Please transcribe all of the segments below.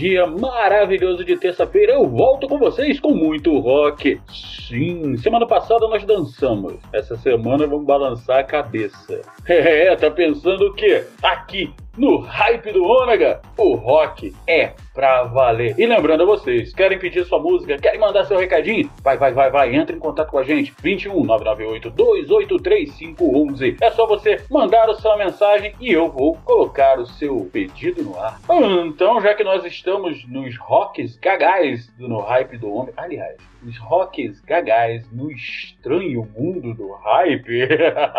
Dia maravilhoso de terça-feira eu volto com vocês com muito rock. Sim, semana passada nós dançamos. Essa semana vamos balançar a cabeça. É, tá pensando o quê? Aqui no Hype do Ômega, o rock é pra valer. E lembrando a vocês, querem pedir sua música, querem mandar seu recadinho? Vai, vai, vai, vai, entre em contato com a gente. 21 998 283 511. É só você mandar a sua mensagem e eu vou colocar o seu pedido no ar. Então, já que nós estamos nos rocks gagais do No Hype do Ômega, aliás, os rocks gagais no estranho mundo do hype,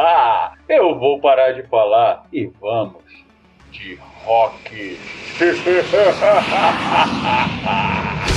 eu vou parar de falar e vamos de rock.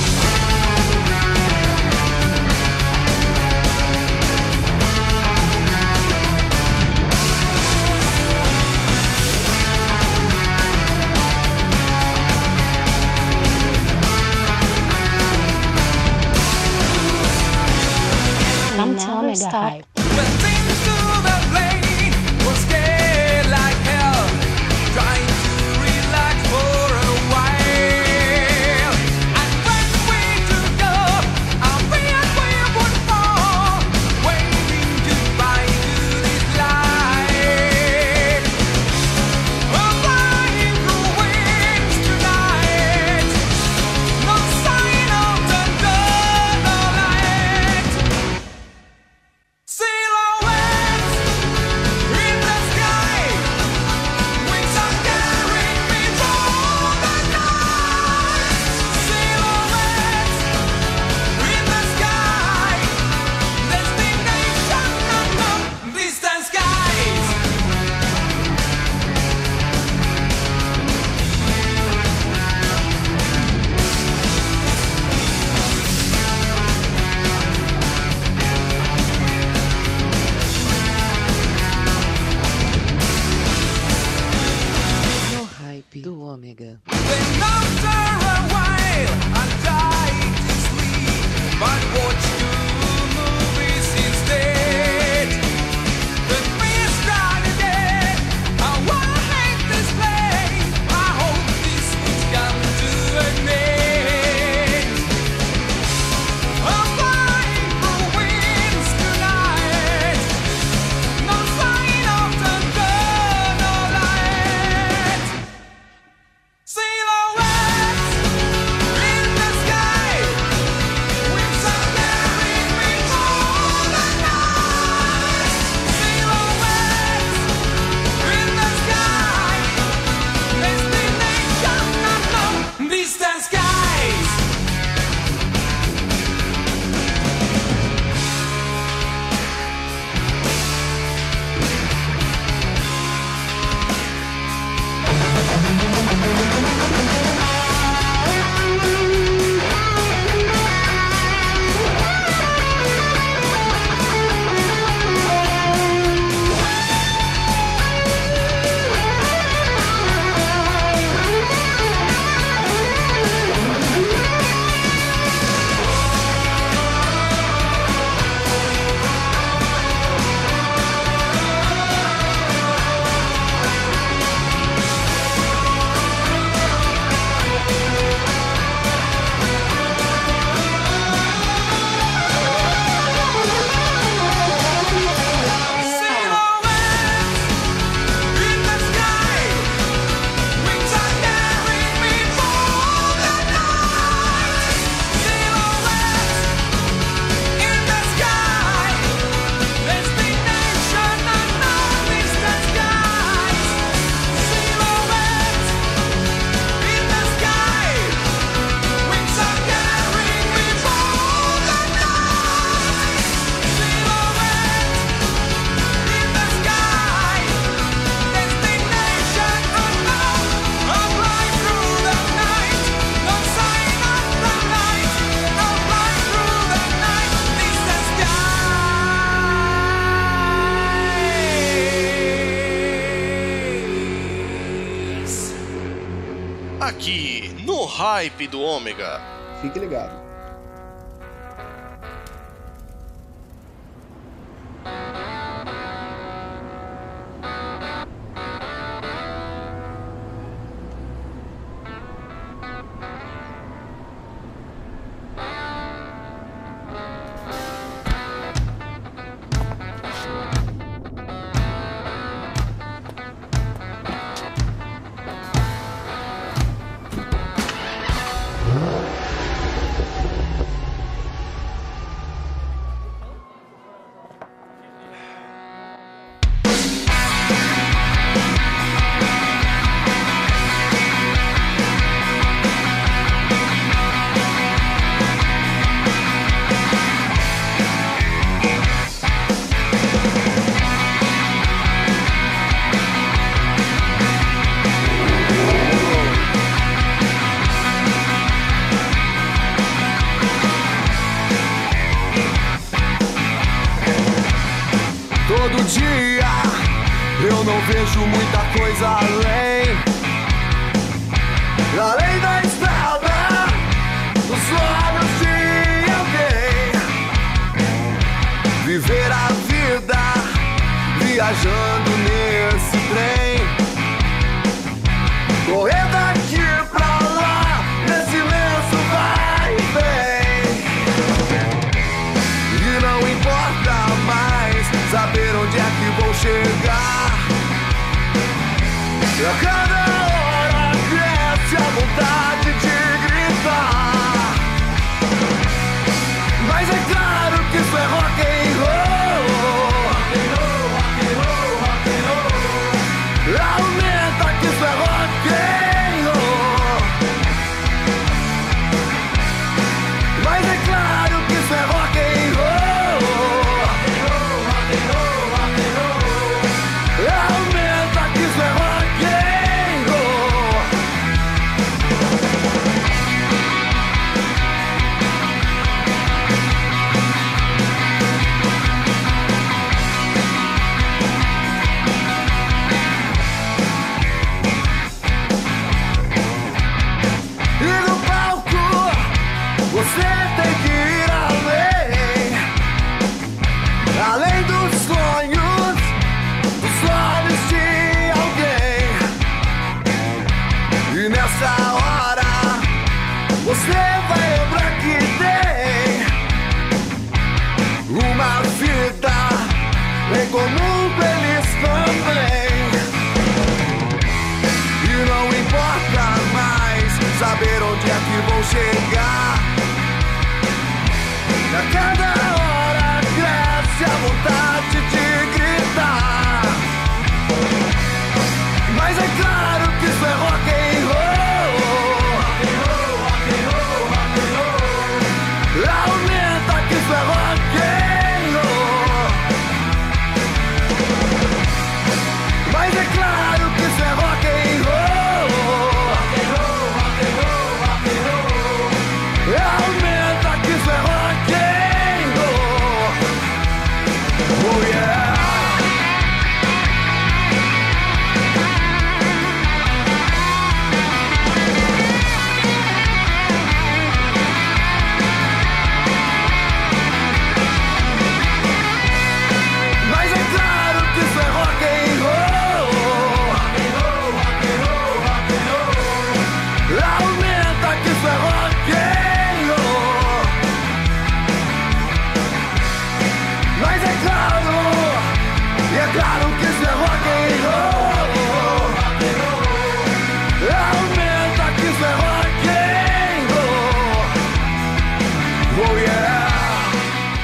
fique ligado.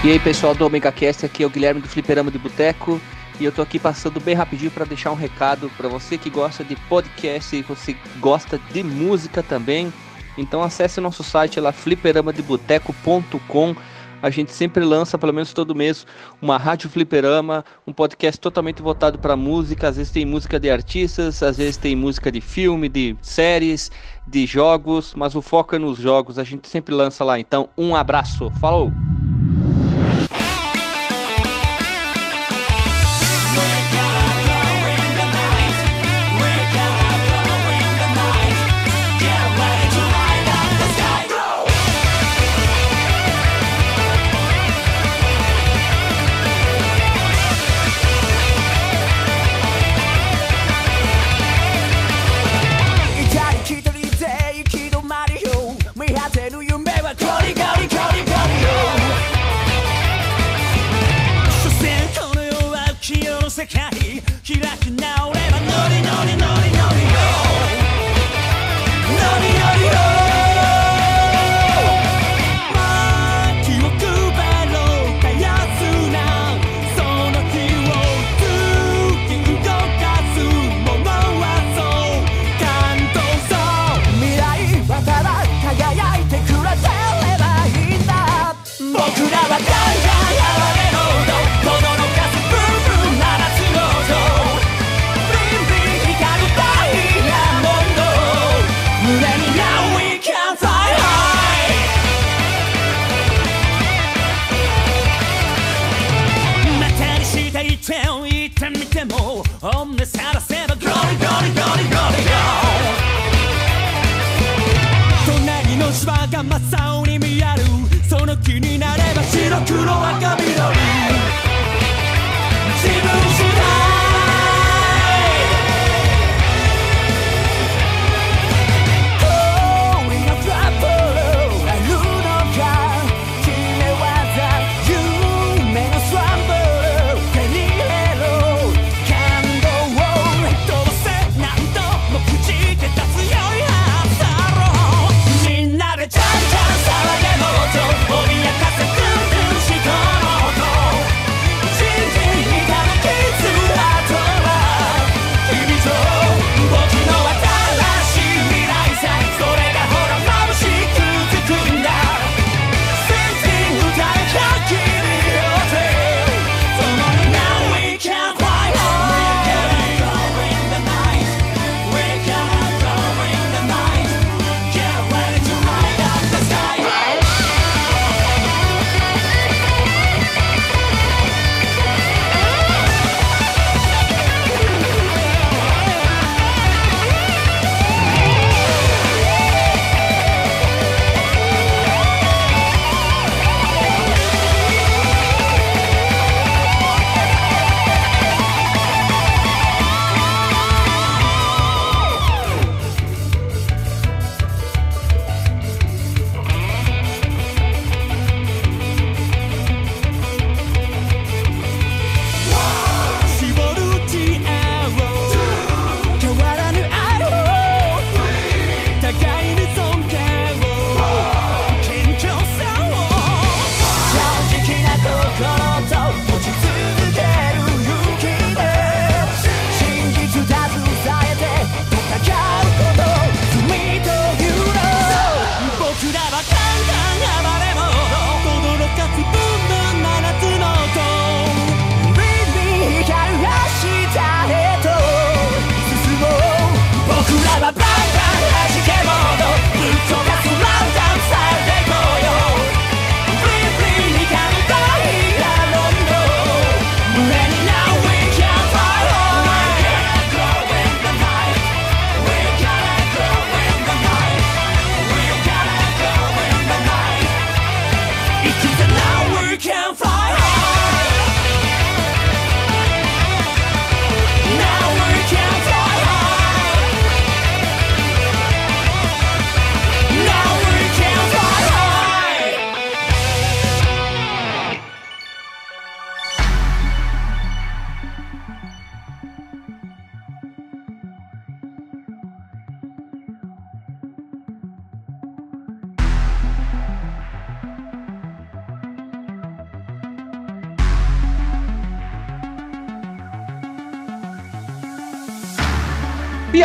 E aí pessoal do OmegaCast, aqui é o Guilherme do Fliperama de Boteco e eu tô aqui passando bem rapidinho para deixar um recado para você que gosta de podcast e você gosta de música também. Então acesse o nosso site lá fliperamadeboteco.com. A gente sempre lança, pelo menos todo mês, uma rádio fliperama, um podcast totalmente voltado para música. Às vezes tem música de artistas, às vezes tem música de filme, de séries, de jogos, mas o foco é nos jogos. A gente sempre lança lá. Então, um abraço. Falou!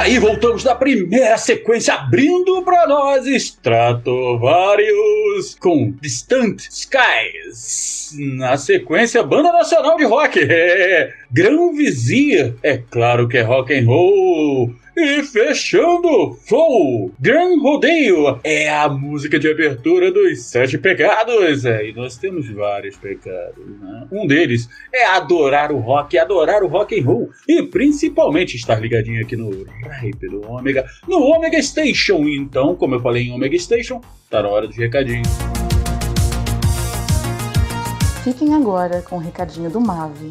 Aí voltamos da primeira sequência abrindo pra nós Stratovarius com Distant Skies. Na sequência, banda nacional de rock, é, Gran Vizir, é claro que é rock and roll. E fechando, Flow, Gran Rodeio, é a música de abertura dos Sete Pecados. É, e nós temos vários pecados, né? Um deles é adorar o rock, adorar o rock and roll e principalmente estar ligadinho aqui no Hype do Ômega, no Ômega Station. Então, como eu falei em Ômega Station, tá na hora dos recadinhos. Fiquem agora com o recadinho do Mave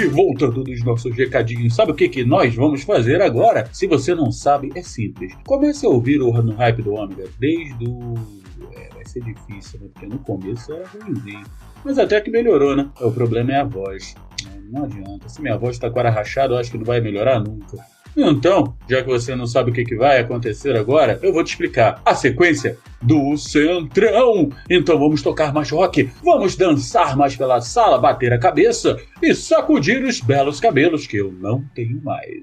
E voltando dos nossos recadinhos, sabe o que, que nós vamos fazer agora? Se você não sabe, é simples. Comece a ouvir o No Hype do Ômega desde o. É, vai ser difícil, né? Porque no começo era ruimzinho. Mas até que melhorou, né? O problema é a voz. Não adianta. Se minha voz tá com a rachada, eu acho que não vai melhorar nunca. Então, já que você não sabe o que, que vai acontecer agora, eu vou te explicar a sequência do Centrão. Então vamos tocar mais rock, vamos dançar mais pela sala, bater a cabeça e sacudir os belos cabelos que eu não tenho mais.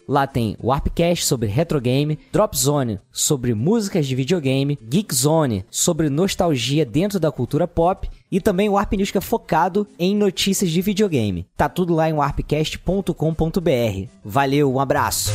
Lá tem Warpcast sobre retrogame, Drop Zone sobre músicas de videogame, Geek Zone sobre nostalgia dentro da cultura pop e também o Warp News que é focado em notícias de videogame. Tá tudo lá em warpcast.com.br. Valeu, um abraço.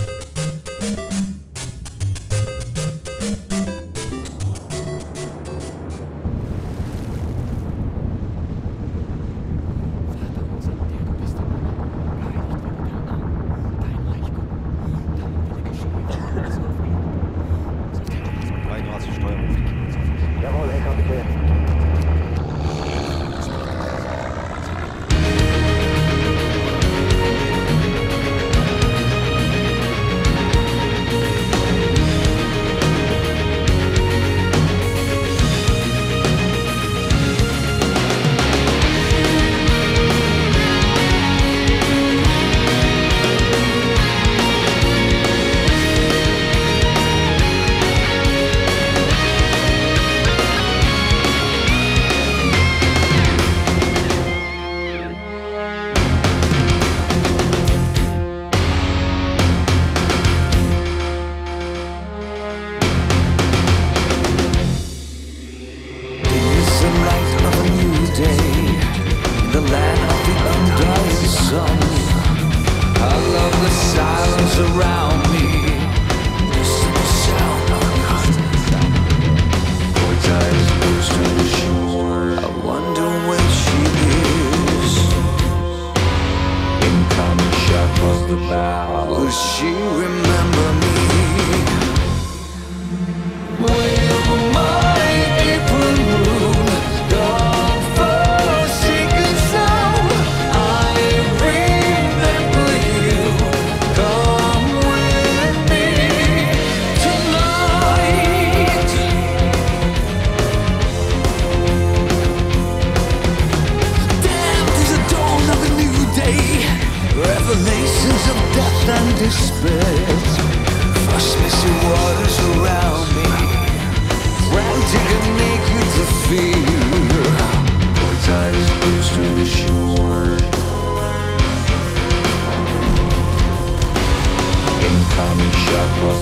Will she remember me? Will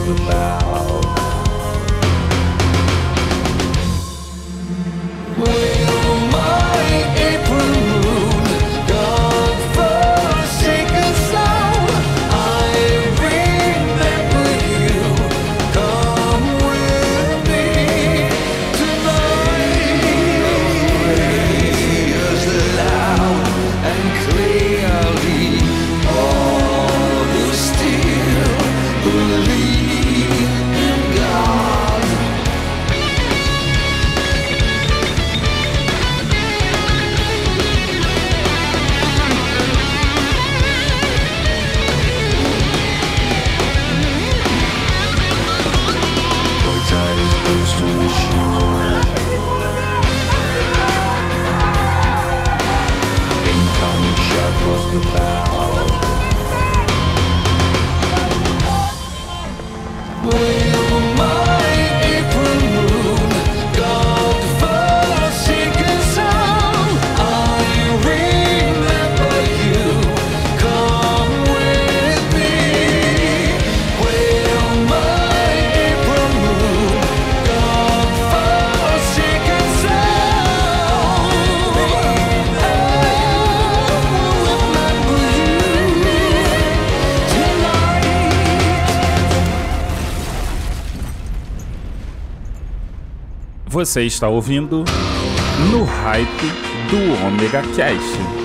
the bow. Você está ouvindo No Hype do Omega Cast.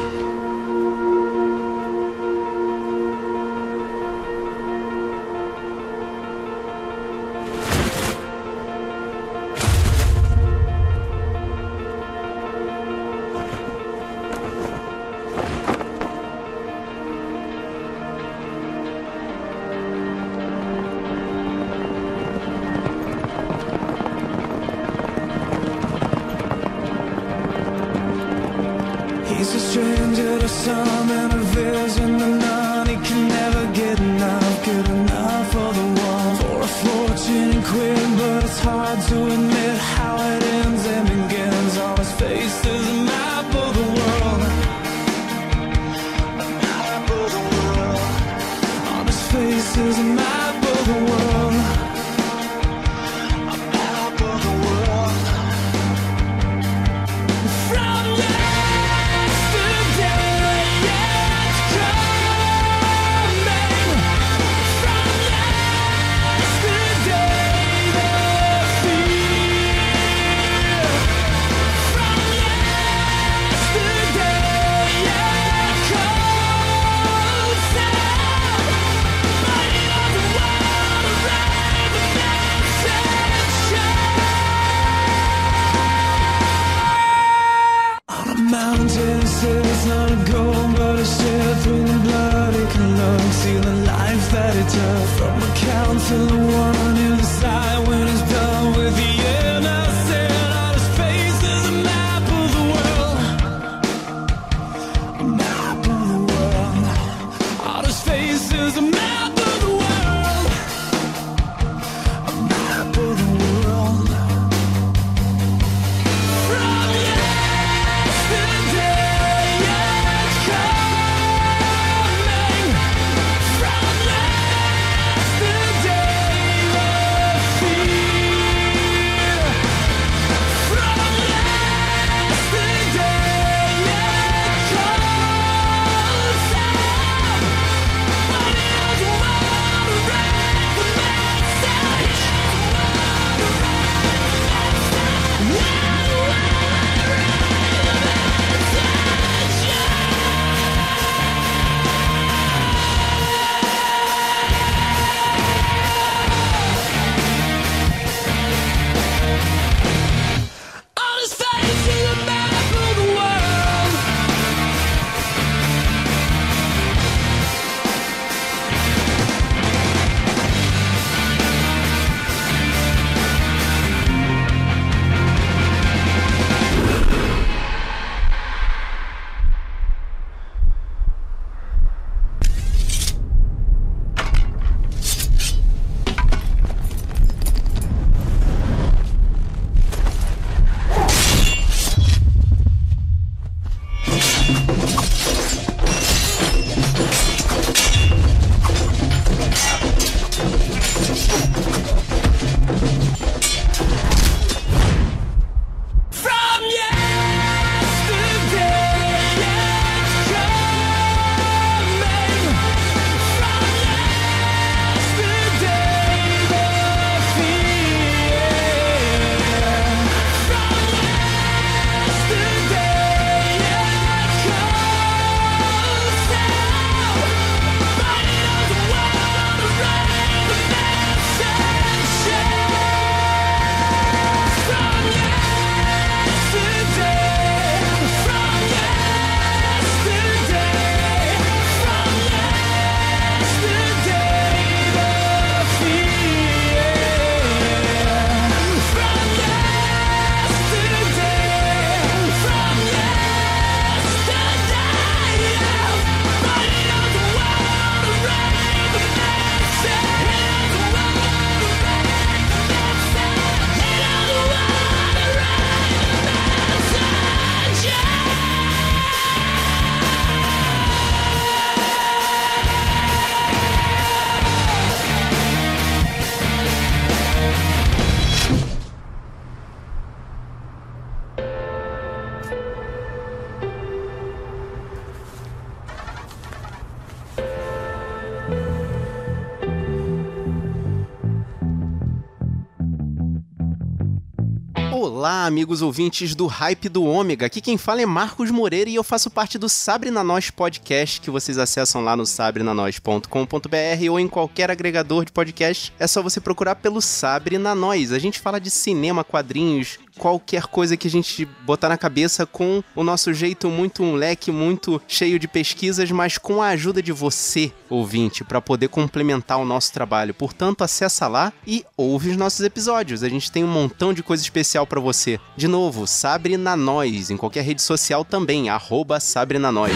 Amigos ouvintes do Hype do Ômega. Aqui quem fala é Marcos Moreira e eu faço parte do Sabre na Nós podcast que vocês acessam lá no sabrenanois.com.br ou em qualquer agregador de podcast. É só você procurar pelo Sabre na Nós. A gente fala de cinema, quadrinhos, qualquer coisa que a gente botar na cabeça com o nosso jeito muito leque muito cheio de pesquisas, mas com a ajuda de você, ouvinte, para poder complementar o nosso trabalho. Portanto, acessa lá e ouve os nossos episódios. A gente tem um montão de coisa especial para você. De novo, Sabre na Nós, em qualquer rede social também, arroba Sabre na Nós.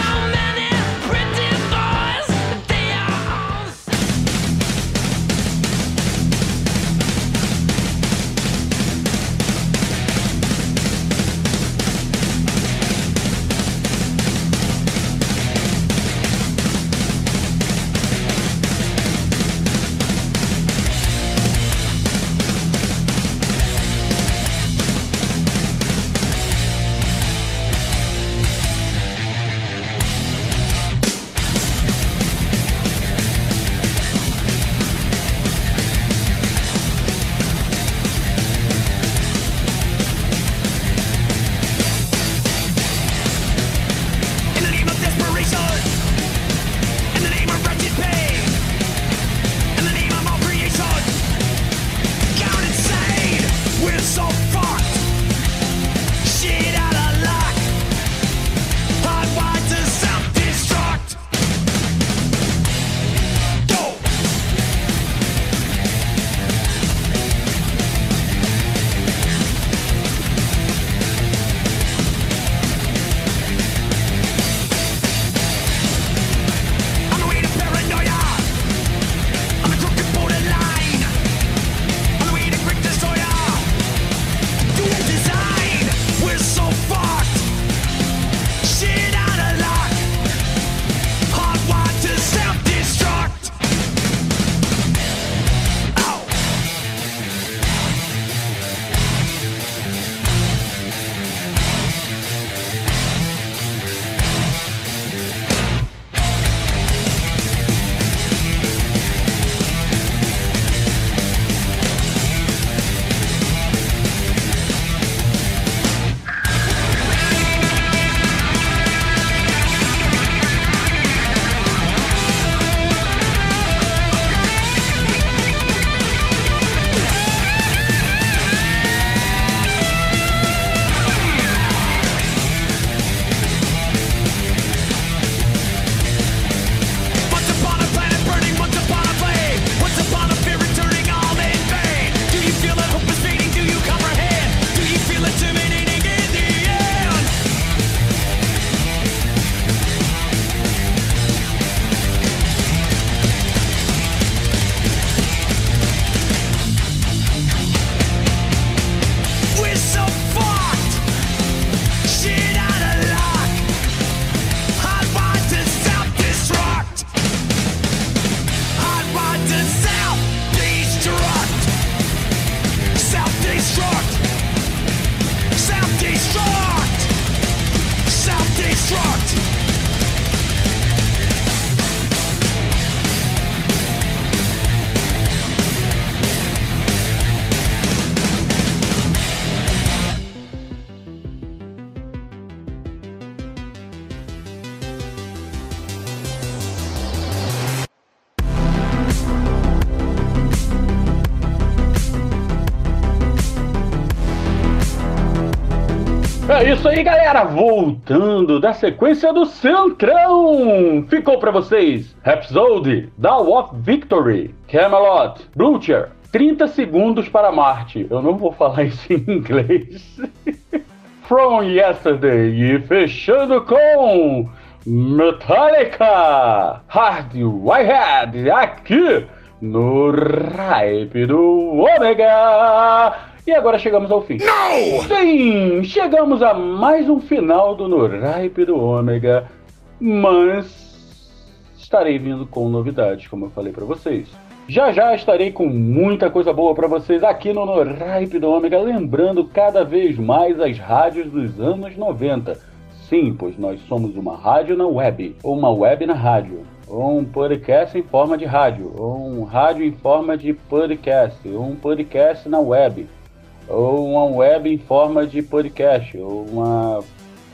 Isso aí, galera! Voltando da sequência do Centrão! Ficou pra vocês Rhapsody, Dawn of Victory, Camelot, Blucher, 30 segundos para Marte. Eu não vou falar isso em inglês. From Yesterday e fechando com Metallica, Hard Whitehead, aqui no Hype do Ômega. E agora chegamos ao fim. Não! Sim, chegamos a mais um final do No Hype do Ômega, mas estarei vindo com novidades, como eu falei para vocês. Já já estarei com muita coisa boa para vocês aqui no No Hype do Ômega, lembrando cada vez mais as rádios dos anos 90. Sim, pois nós somos uma rádio na web, ou uma web na rádio, ou um podcast em forma de rádio, ou um rádio em forma de podcast, ou um podcast na web, ou uma web em forma de podcast, ou uma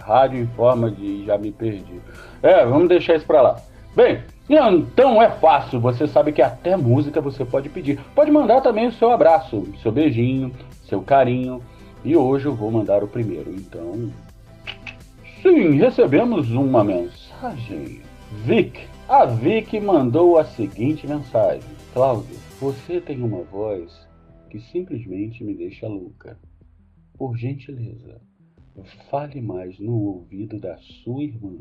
rádio em forma de. já me perdi. É, vamos deixar isso pra lá. Bem, então é fácil, você sabe que até música você pode pedir. Pode mandar também o seu abraço, seu beijinho, seu carinho. E hoje eu vou mandar o primeiro, então. Sim, recebemos uma mensagem. Vic, a Vic mandou a seguinte mensagem: Cláudio, você tem uma voz que simplesmente me deixa louca. Por gentileza, fale mais no ouvido da sua irmã,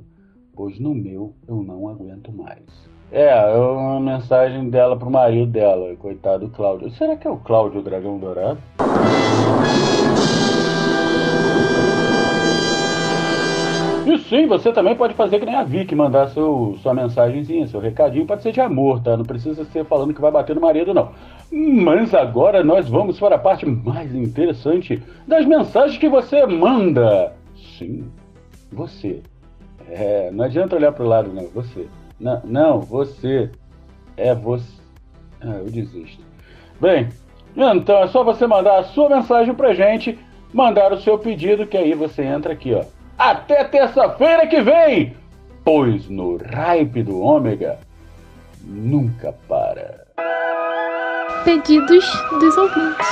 pois no meu eu não aguento mais. É, é uma mensagem dela pro marido dela, coitado Cláudio. Será que é o Cláudio Dragão Dourado? E sim, você também pode fazer que nem a Vicky, mandar seu, sua mensagenzinha, seu recadinho, pode ser de amor, tá? Não precisa ser falando que vai bater no marido, não. Mas agora nós vamos para a parte mais interessante das mensagens que você manda. Sim, você. É, não adianta olhar pro lado, não, você. Não, não você. É você. Ah, eu desisto. Bem, então é só você mandar a sua mensagem pra gente, mandar o seu pedido, que aí você entra aqui, ó. Até terça-feira que vem, pois no Hype do Ômega nunca para. Pedidos dos ouvintes.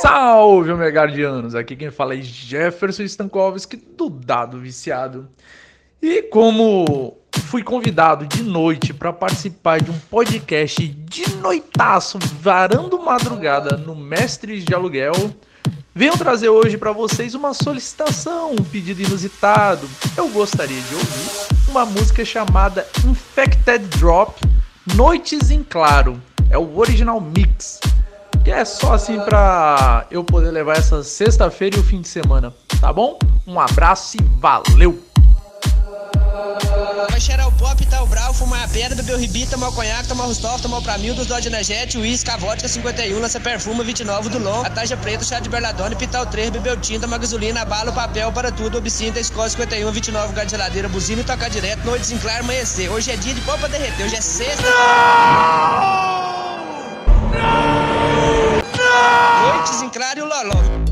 Salve, Omegardianos! Aqui quem fala é Jefferson Stankovski do Dado Viciado. E como fui convidado de noite para participar de um podcast de noitaço, varando madrugada no Mestres de Aluguel, venho trazer hoje para vocês uma solicitação, um pedido inusitado. Eu gostaria de ouvir uma música chamada Infected Drop Noites em Claro. É o original mix. Que é só assim pra eu poder levar essa sexta-feira e o fim de semana, tá bom? Um abraço e valeu! Vai cheirar o pop, tá o bravo, fumar a pedra, beber o ribi, tomar o conhaque, tomar o Rustov, tomar o Pramil, dos Dodge Energete, uísque, a vodka 51, lança perfume, 29 do Long, a taja preta, chá de berladone, pitar o 3, beber o tinta, uma gasolina, bala, papel, para tudo, obcinta, escola 51, 29, gás de geladeira, buzina e tocar direto, noites em claro, amanhecer. Hoje é dia de pó pra derreter, hoje é sexta. Noites em claro e o loló.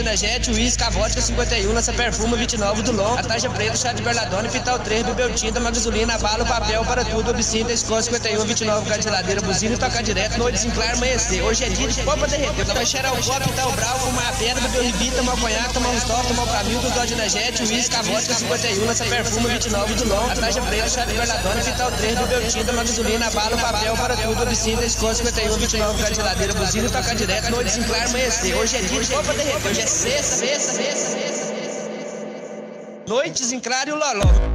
Energético, uísque, a vodka 51, lança perfume, 29 do long, a taxa preta, chá de berladona, pital 3, bebeu tinta, uma gasolina, bala, papel, para tudo, obscina, escola 51, 29, cara de ladeira, buzina e tocar direto, noite desenclar, amanhecer. Hoje é dia de pra derreter, vai cheirar o copo, o brau, fumar a pedra, beber o ribi, tomar conhaque, tomar o rustov, tomar o pramil, dos dó de energético, uísque, a vodka 51, lança perfume, 29 do long, a taxa preta, chá de berladona, pital 3, bebeu tinta, uma gasolina, bala, papel, para tudo, obscina, escola 51, 29, cara de ladeira, buzina e tocar direto, noite desenclar, amanhecer. Hoje é dia de pra derreter, hoje é sexta, sexta. Noites em claro e loló.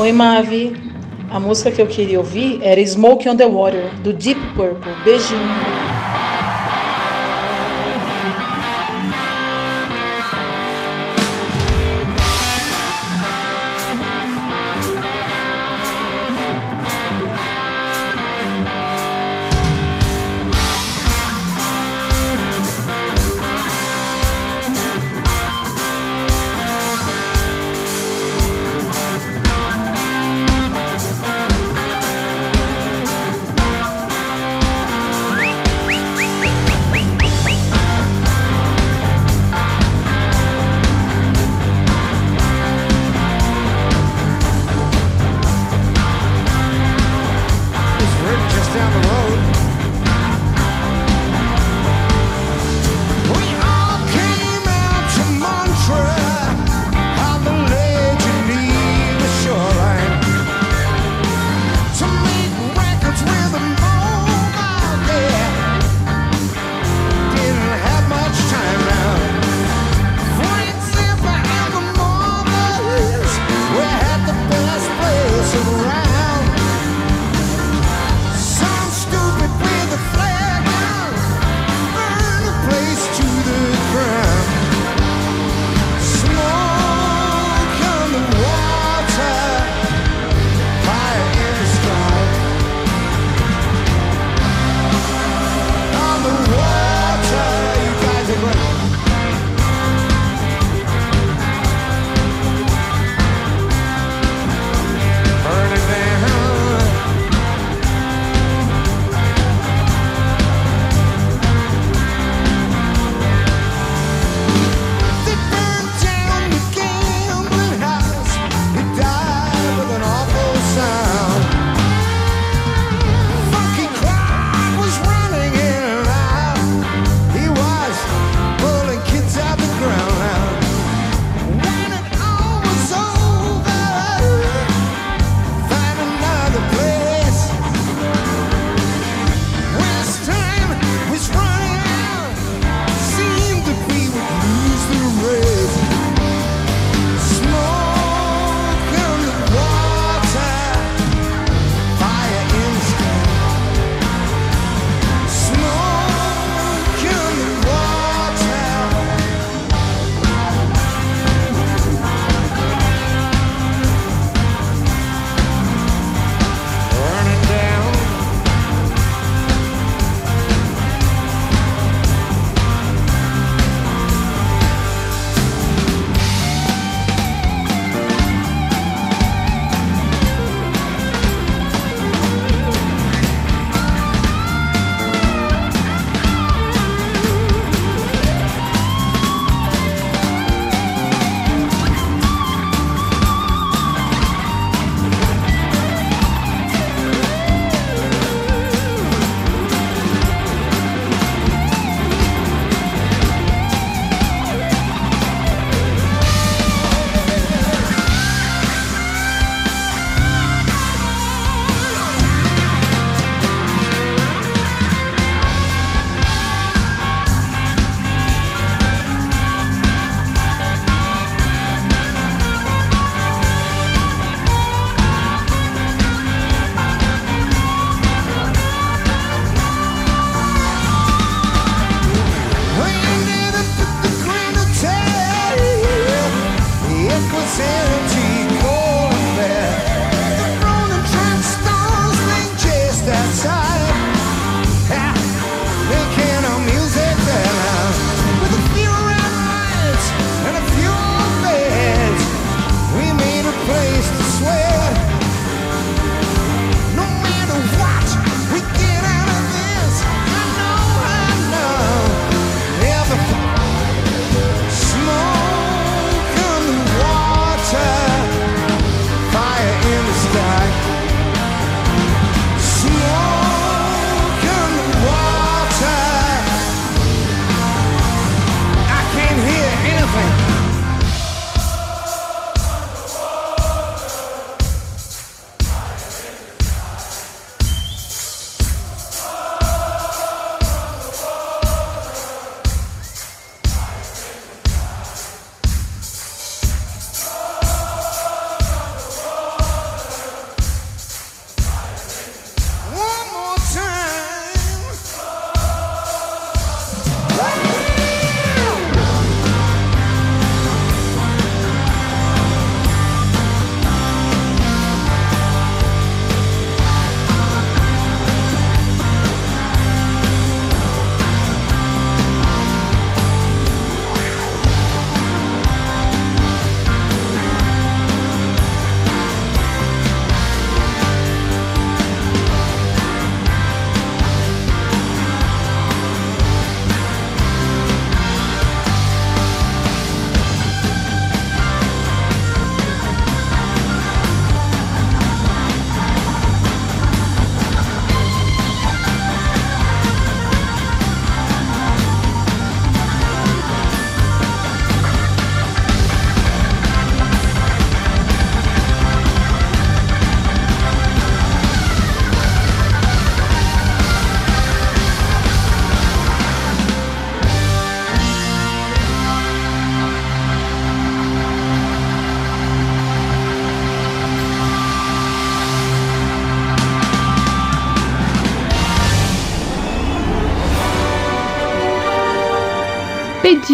Oi, Mavi. A música que eu queria ouvir era Smoke on the Water, do Deep Purple. Beijinho.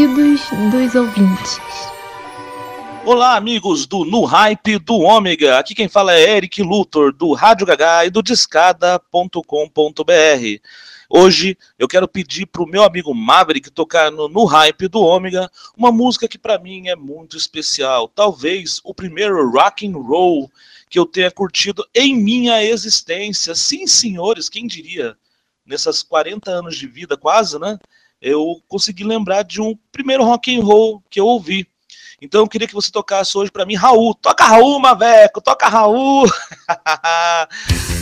Pedidos dos ouvintes. Olá, amigos do No Hype do Ômega. Aqui quem fala é Eric Luthor, do Rádio Gagá e do Discada.com.br. Hoje eu quero pedir para o meu amigo Maverick tocar no, no Hype do Ômega uma música que para mim é muito especial. Talvez o primeiro rock and roll que eu tenha curtido em minha existência. Sim, senhores, quem diria? Nessas 40 anos de vida, quase, né? Eu consegui lembrar de um primeiro rock and roll que eu ouvi. Então eu queria que você tocasse hoje para mim, Raul. Toca Raul, Maveco, toca Raul.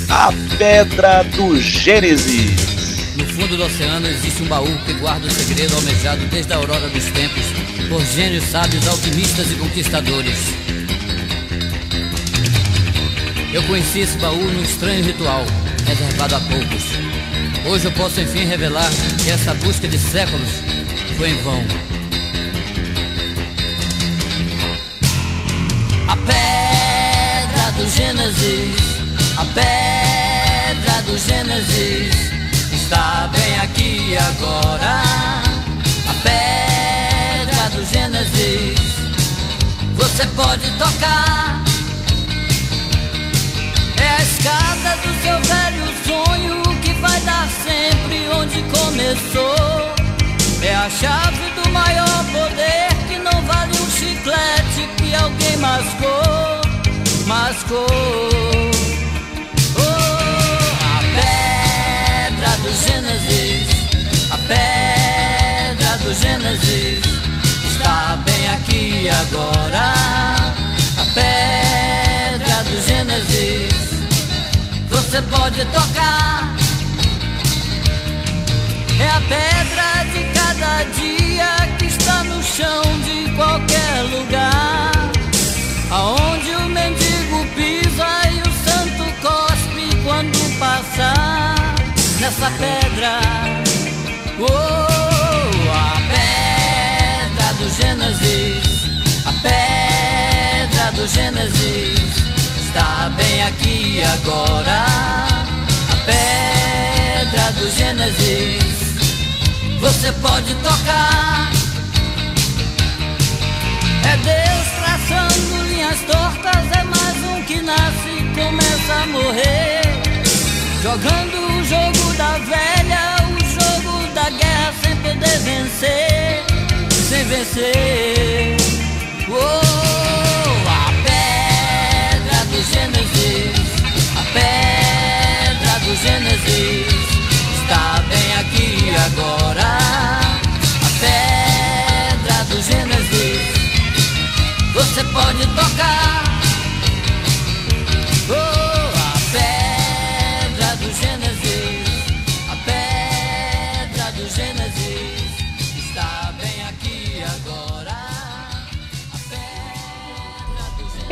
A Pedra do Gênesis. No fundo do oceano existe um baú que guarda o segredo almejado desde a aurora dos tempos por gênios sábios, alquimistas e conquistadores. Eu conheci esse baú num estranho ritual, reservado a poucos. Hoje eu posso enfim revelar que essa busca de séculos foi em vão. A pedra do Gênesis, a pedra do Gênesis está bem aqui agora. A pedra do Gênesis você pode tocar. É a escada do seu velho sonho que vai dar sempre onde começou. É a chave do maior poder que não vale um chiclete que alguém mascou, mascou. Oh, a pedra do Gênesis, a pedra do Gênesis está bem aqui agora. Você pode tocar. É a pedra de cada dia que está no chão de qualquer lugar. Aonde o mendigo pisa e o santo cospe quando passar nessa pedra. Oh, a pedra do Gênesis, a pedra do Gênesis está bem aqui agora. A pedra do Gênesis você pode tocar. É Deus traçando linha tortas é mais um que nasce e começa a morrer. Jogando o jogo da velha, o jogo da guerra sem poder vencer, sem vencer. Oh, do Gênesis está bem aqui agora. A pedra do Gênesis, você pode tocar.